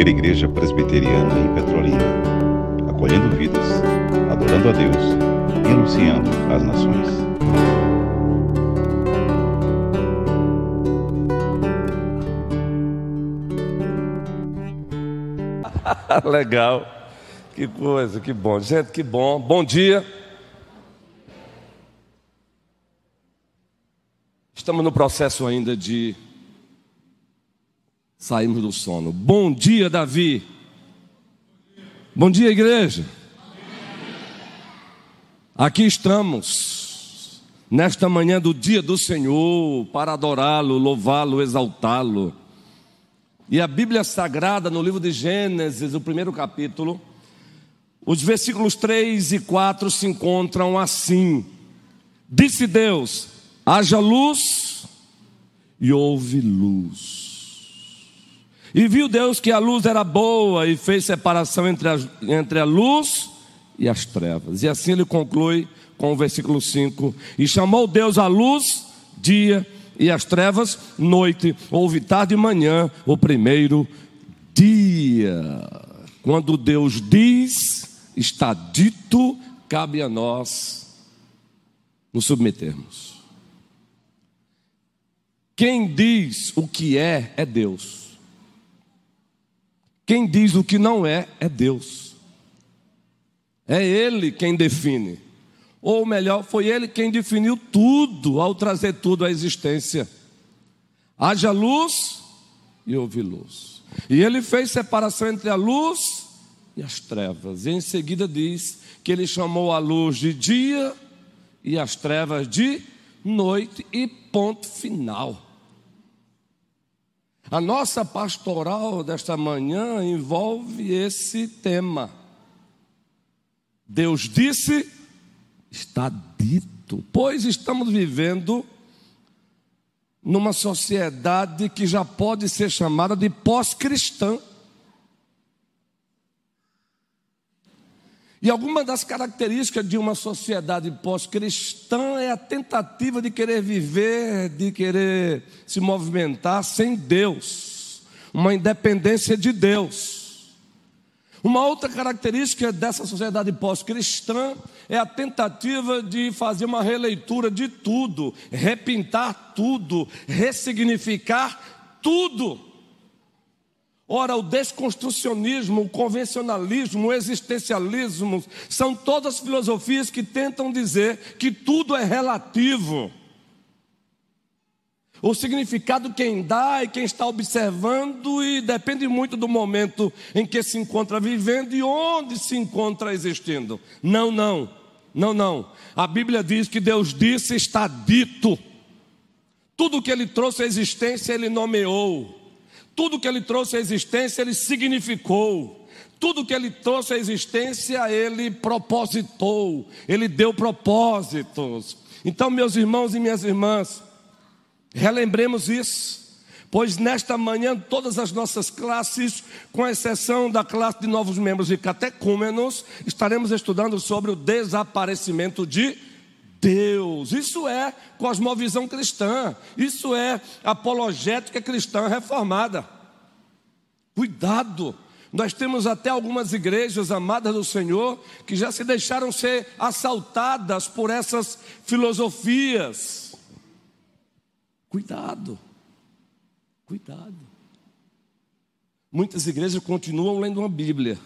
primeira igreja presbiteriana em Petrolina, acolhendo vidas, adorando a Deus e anunciando as nações. Legal. Que coisa, que bom. Gente, que bom. Bom dia. Estamos no processo ainda de sairmos do sono. Bom dia, Davi. Bom dia, igreja. Aqui estamos, nesta manhã do dia do Senhor, para adorá-lo, louvá-lo, exaltá-lo. E a Bíblia Sagrada, no livro de Gênesis, o primeiro capítulo, os versículos 3 e 4 se encontram assim: Disse Deus: haja luz, e houve luz. E viu Deus que a luz era boa e fez separação entre a, entre a luz e as trevas. E assim ele conclui com o versículo 5: E chamou Deus a luz dia e as trevas noite. Houve tarde e manhã o primeiro dia. Quando Deus diz, está dito, cabe a nós nos submetermos. Quem diz o que é, é Deus. Quem diz o que não é, é Deus. É Ele quem define. Ou melhor, foi Ele quem definiu tudo ao trazer tudo à existência. Haja luz e houve luz. E Ele fez separação entre a luz e as trevas. E em seguida diz que Ele chamou a luz de dia e as trevas de noite, e ponto final. A nossa pastoral desta manhã envolve esse tema. Deus disse, está dito, pois estamos vivendo numa sociedade que já pode ser chamada de pós-cristã. E alguma das características de uma sociedade pós-cristã é a tentativa de querer viver, de querer se movimentar sem Deus, uma independência de Deus. Uma outra característica dessa sociedade pós-cristã é a tentativa de fazer uma releitura de tudo, repintar tudo, ressignificar tudo. Ora, o desconstrucionismo, o convencionalismo, o existencialismo são todas filosofias que tentam dizer que tudo é relativo. O significado quem dá e quem está observando e depende muito do momento em que se encontra vivendo e onde se encontra existindo. Não, não, não, não. A Bíblia diz que Deus disse está dito. Tudo que Ele trouxe à existência Ele nomeou. Tudo que ele trouxe à existência, ele significou. Tudo que ele trouxe à existência, ele propositou. Ele deu propósitos. Então, meus irmãos e minhas irmãs, relembremos isso. Pois nesta manhã, todas as nossas classes, com exceção da classe de novos membros de catecúmenos, estaremos estudando sobre o desaparecimento de Deus. Isso é cosmovisão cristã. Isso é apologética cristã reformada. Cuidado. Nós temos até algumas igrejas amadas do Senhor que já se deixaram ser assaltadas por essas filosofias. Cuidado. Cuidado. Muitas igrejas continuam lendo uma Bíblia.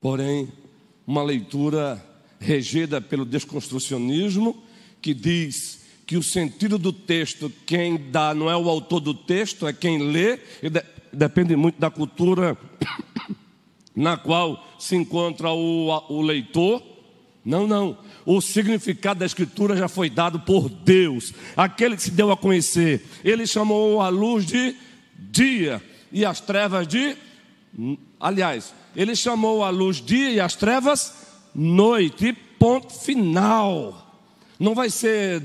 Porém, uma leitura regida pelo desconstrucionismo, que diz que o sentido do texto, quem dá não é o autor do texto, é quem lê, e de, depende muito da cultura na qual se encontra o, o leitor. Não, não. O significado da Escritura já foi dado por Deus, aquele que se deu a conhecer. Ele chamou a luz de dia e as trevas de. Aliás, ele chamou a luz dia e as trevas noite, ponto final. Não vai ser,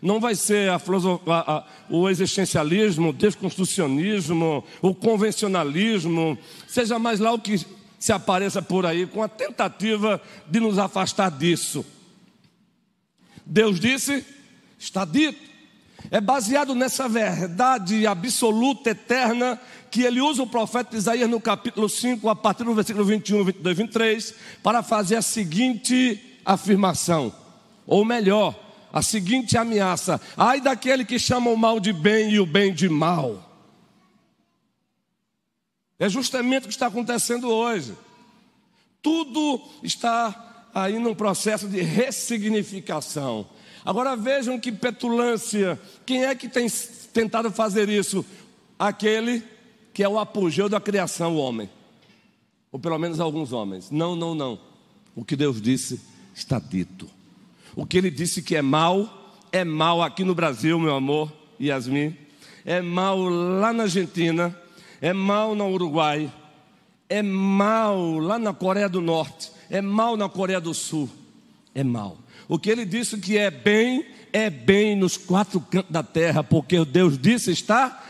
não vai ser a, a, a, o existencialismo, o desconstrucionismo, o convencionalismo, seja mais lá o que se apareça por aí, com a tentativa de nos afastar disso. Deus disse, está dito. É baseado nessa verdade absoluta, eterna, que ele usa o profeta Isaías no capítulo 5, a partir do versículo 21, 22, 23, para fazer a seguinte afirmação, ou melhor, a seguinte ameaça: ai daquele que chama o mal de bem e o bem de mal. É justamente o que está acontecendo hoje. Tudo está aí num processo de ressignificação. Agora vejam que petulância. Quem é que tem tentado fazer isso? Aquele que é o apogeu da criação, o homem. Ou pelo menos alguns homens. Não, não, não. O que Deus disse está dito. O que ele disse que é mal, é mal aqui no Brasil, meu amor, Yasmin. É mal lá na Argentina é mal no Uruguai, é mal lá na Coreia do Norte, é mal na Coreia do Sul, é mal. O que ele disse que é bem, é bem nos quatro cantos da terra, porque Deus disse está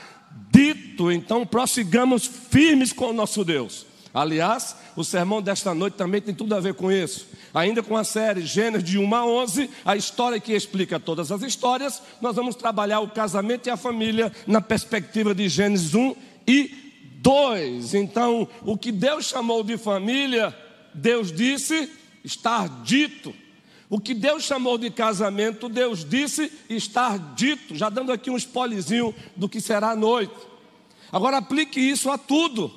dito. Então prossigamos firmes com o nosso Deus. Aliás, o sermão desta noite também tem tudo a ver com isso. Ainda com a série Gênesis de 1 a 11, a história que explica todas as histórias, nós vamos trabalhar o casamento e a família na perspectiva de Gênesis 1 e dois. Então, o que Deus chamou de família, Deus disse estar dito. O que Deus chamou de casamento, Deus disse estar dito. Já dando aqui um spoilerzinho do que será a noite. Agora aplique isso a tudo.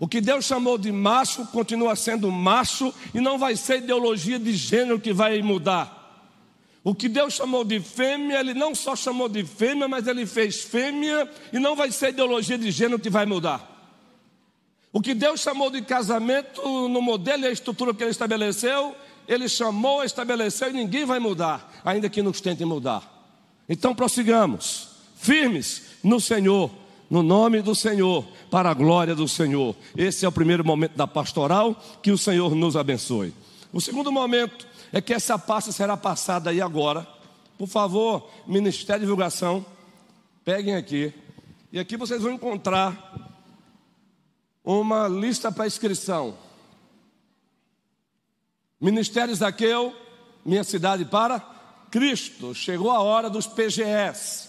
O que Deus chamou de macho continua sendo macho e não vai ser ideologia de gênero que vai mudar. O que Deus chamou de fêmea, Ele não só chamou de fêmea, mas Ele fez fêmea, e não vai ser ideologia de gênero que vai mudar. O que Deus chamou de casamento, no modelo e a estrutura que Ele estabeleceu, Ele chamou, estabeleceu e ninguém vai mudar, ainda que nos tentem mudar. Então prossigamos, firmes no Senhor, no nome do Senhor, para a glória do Senhor. Esse é o primeiro momento da pastoral, que o Senhor nos abençoe. O segundo momento é que essa pasta será passada aí agora. Por favor, Ministério de Divulgação, peguem aqui. E aqui vocês vão encontrar uma lista para inscrição. Ministério Zaqueu, minha cidade para Cristo. Chegou a hora dos PGS.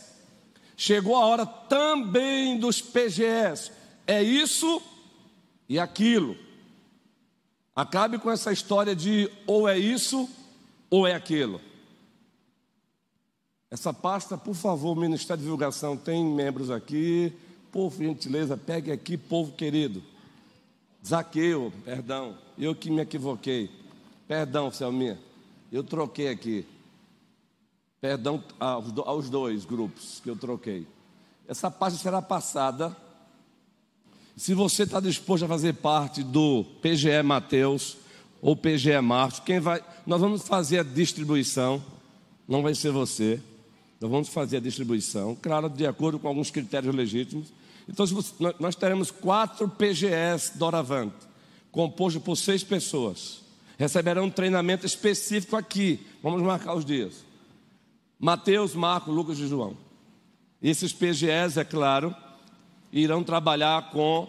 Chegou a hora também dos PGS. É isso e aquilo. Acabe com essa história de ou é isso ou é aquilo. Essa pasta, por favor, Ministério de Divulgação, tem membros aqui. Por gentileza, pegue aqui, povo querido. Zaqueu, perdão, eu que me equivoquei. Perdão, Selminha, eu troquei aqui. Perdão aos dois grupos que eu troquei. Essa pasta será passada se você está disposto a fazer parte do PGE Mateus ou PGE Marcos, quem vai? Nós vamos fazer a distribuição. Não vai ser você. Nós vamos fazer a distribuição, claro, de acordo com alguns critérios legítimos. Então, nós teremos quatro PGS Doravante, composto por seis pessoas. Receberão um treinamento específico aqui. Vamos marcar os dias. Mateus, Marcos, Lucas e João. Esses PGS, é claro, irão trabalhar com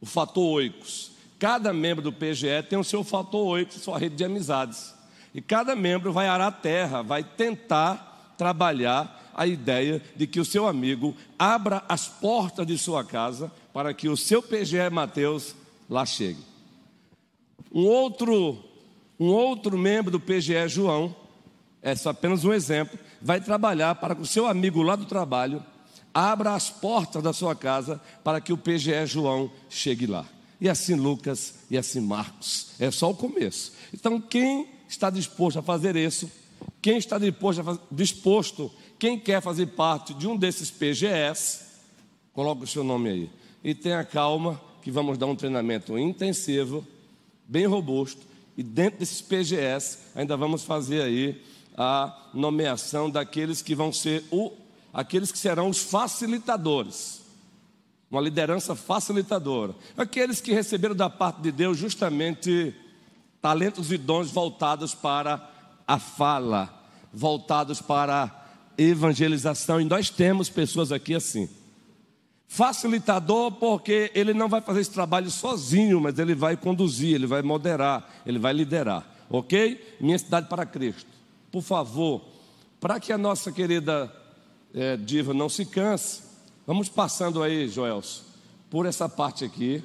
o fator oicos. Cada membro do PGE tem o seu fator oicos, sua rede de amizades. E cada membro vai arar a terra, vai tentar trabalhar a ideia de que o seu amigo abra as portas de sua casa para que o seu PGE Mateus lá chegue. Um outro, um outro membro do PGE João, é só apenas um exemplo, vai trabalhar para que o seu amigo lá do trabalho abra as portas da sua casa para que o PGE João chegue lá. E assim Lucas e assim Marcos. É só o começo. Então, quem está disposto a fazer isso, quem está disposto, disposto quem quer fazer parte de um desses PGS, coloque o seu nome aí. E tenha calma que vamos dar um treinamento intensivo, bem robusto, e dentro desses PGS ainda vamos fazer aí a nomeação daqueles que vão ser o aqueles que serão os facilitadores, uma liderança facilitadora, aqueles que receberam da parte de Deus justamente talentos e dons voltados para a fala, voltados para a evangelização, e nós temos pessoas aqui assim. Facilitador, porque ele não vai fazer esse trabalho sozinho, mas ele vai conduzir, ele vai moderar, ele vai liderar, ok? Minha cidade para Cristo. Por favor, Para que a nossa querida é, diva não se canse, vamos passando aí, Joelson, por essa parte aqui.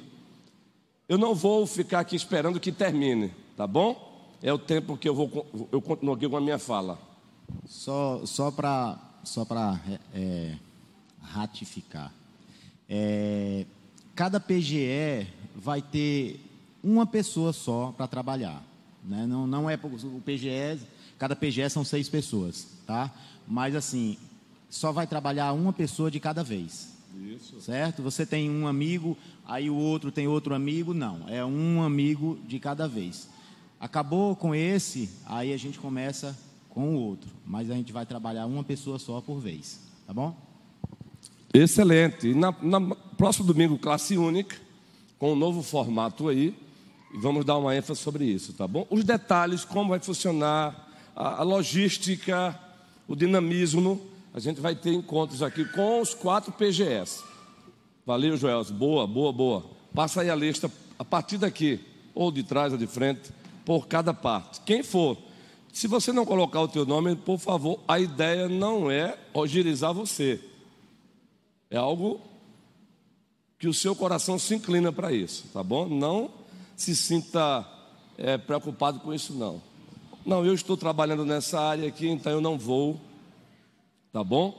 Eu não vou ficar aqui esperando que termine, tá bom? É o tempo que eu vou eu continuo aqui com a minha fala. Só, só para só para é, é, ratificar. É, cada PGE vai ter uma pessoa só para trabalhar. Né? Não, não é o PGE, cada PGE são seis pessoas, tá? Mas assim, só vai trabalhar uma pessoa de cada vez. Isso. Certo? Você tem um amigo, aí o outro tem outro amigo, não. É um amigo de cada vez. Acabou com esse, aí a gente começa com o outro. Mas a gente vai trabalhar uma pessoa só por vez. Tá bom? Excelente. E na, na próximo domingo, classe única, com um novo formato aí. E vamos dar uma ênfase sobre isso, tá bom? Os detalhes, como vai funcionar, a, a logística, o dinamismo. A gente vai ter encontros aqui com os quatro PGS. Valeu, Joel. Boa, boa, boa. Passa aí a lista a partir daqui, ou de trás ou de frente, por cada parte. Quem for. Se você não colocar o teu nome, por favor, a ideia não é agilizar você. É algo que o seu coração se inclina para isso, tá bom? Não se sinta é, preocupado com isso, não. Não, eu estou trabalhando nessa área aqui, então eu não vou, tá bom?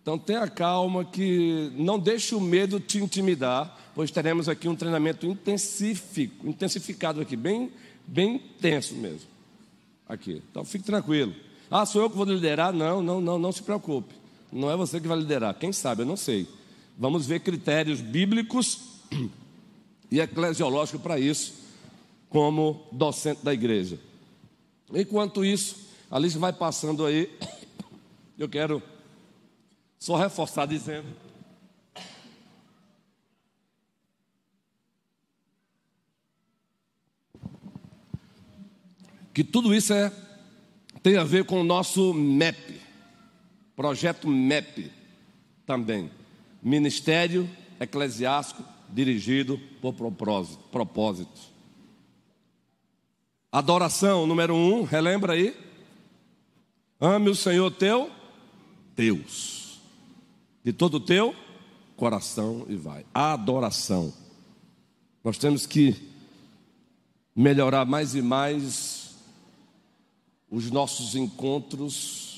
Então tenha calma que não deixe o medo te intimidar, pois teremos aqui um treinamento intensifico, intensificado aqui, bem, bem intenso mesmo. Aqui. Então fique tranquilo. Ah, sou eu que vou liderar? Não, não, não, não se preocupe. Não é você que vai liderar. Quem sabe? Eu não sei. Vamos ver critérios bíblicos e eclesiológicos para isso, como docente da igreja. Enquanto isso, a lista vai passando aí. Eu quero só reforçar dizendo. Que tudo isso é, tem a ver com o nosso MEP, projeto MEP também. Ministério Eclesiástico dirigido por propósito. propósito. Adoração número um, relembra aí? Ame o Senhor teu Deus, de todo o teu coração e vai. Adoração. Nós temos que melhorar mais e mais os nossos encontros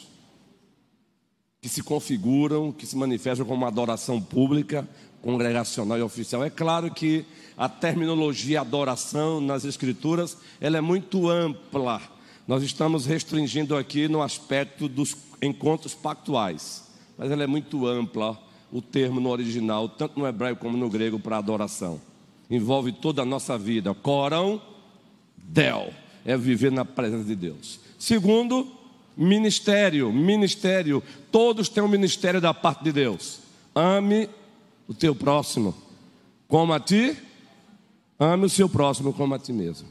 que se configuram, que se manifestam como uma adoração pública, congregacional e oficial. É claro que a terminologia adoração nas escrituras, ela é muito ampla. Nós estamos restringindo aqui no aspecto dos encontros pactuais, mas ela é muito ampla o termo no original, tanto no hebraico como no grego para adoração. Envolve toda a nossa vida. Corão, del, é viver na presença de Deus. Segundo, Ministério, ministério. Todos têm um ministério da parte de Deus. Ame o teu próximo como a ti. Ame o seu próximo como a ti mesmo.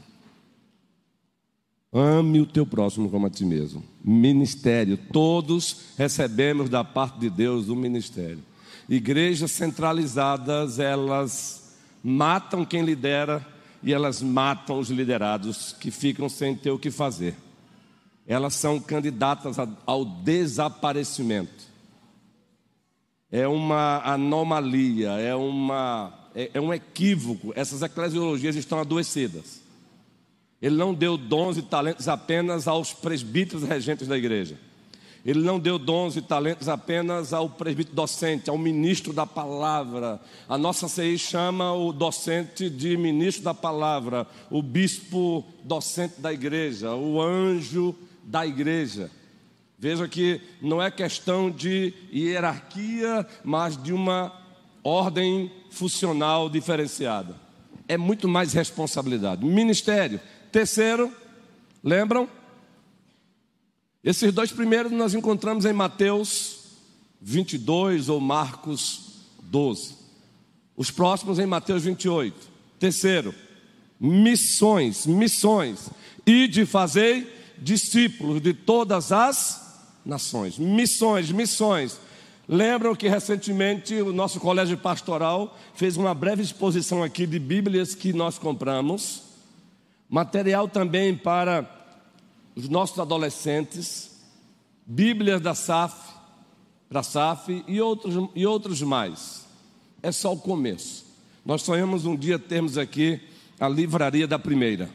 Ame o teu próximo como a ti mesmo. Ministério. Todos recebemos da parte de Deus um ministério. Igrejas centralizadas, elas matam quem lidera e elas matam os liderados que ficam sem ter o que fazer elas são candidatas ao desaparecimento. É uma anomalia, é, uma, é, é um equívoco. Essas eclesiologias estão adoecidas. Ele não deu dons e talentos apenas aos presbíteros regentes da igreja. Ele não deu dons e talentos apenas ao presbítero docente, ao ministro da palavra. A nossa CI chama o docente de ministro da palavra, o bispo docente da igreja, o anjo da igreja. Veja que não é questão de hierarquia, mas de uma ordem funcional diferenciada. É muito mais responsabilidade. Ministério. Terceiro, lembram? Esses dois primeiros nós encontramos em Mateus 22 ou Marcos 12. Os próximos em Mateus 28. Terceiro, missões, missões. E de fazer discípulos de todas as nações. Missões, missões. Lembram que recentemente o nosso colégio pastoral fez uma breve exposição aqui de Bíblias que nós compramos, material também para os nossos adolescentes, Bíblias da SAF, para SAF e outros, e outros mais. É só o começo. Nós sonhamos um dia termos aqui a livraria da primeira.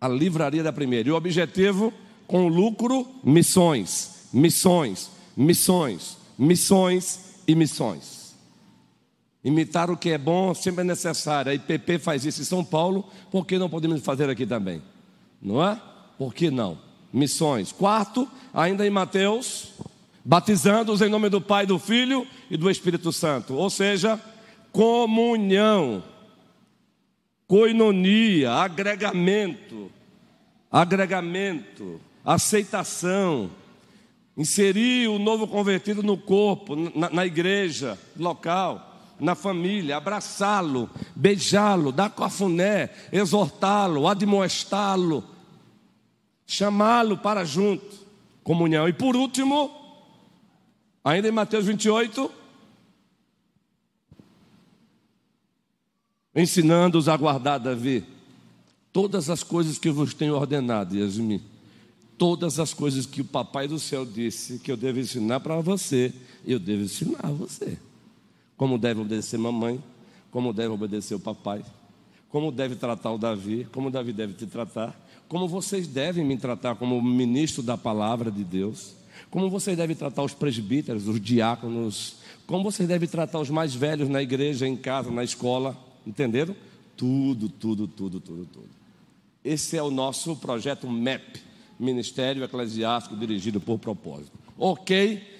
A livraria da primeira. E o objetivo, com lucro, missões, missões, missões, missões e missões. Imitar o que é bom sempre é necessário. A IPP faz isso em São Paulo, por que não podemos fazer aqui também? Não é? Por que não? Missões. Quarto, ainda em Mateus, batizando-os em nome do Pai, do Filho e do Espírito Santo. Ou seja, comunhão, coinonia, agregamento, agregamento, aceitação, inserir o novo convertido no corpo, na, na igreja local, na família, abraçá-lo, beijá-lo, dar cafuné, exortá-lo, admoestá-lo, chamá-lo para junto, comunhão. E por último, ainda em Mateus 28, ensinando-os a guardar, Davi, todas as coisas que vos tenho ordenado, Yasmin todas as coisas que o Papai do Céu disse que eu devo ensinar para você, eu devo ensinar a você. Como deve obedecer mamãe, como deve obedecer o papai, como deve tratar o Davi, como Davi deve te tratar, como vocês devem me tratar como ministro da palavra de Deus, como vocês devem tratar os presbíteros, os diáconos, como vocês devem tratar os mais velhos na igreja, em casa, na escola, entenderam? Tudo, tudo, tudo, tudo, tudo. Esse é o nosso projeto MEP, Ministério Eclesiástico dirigido por propósito. Ok?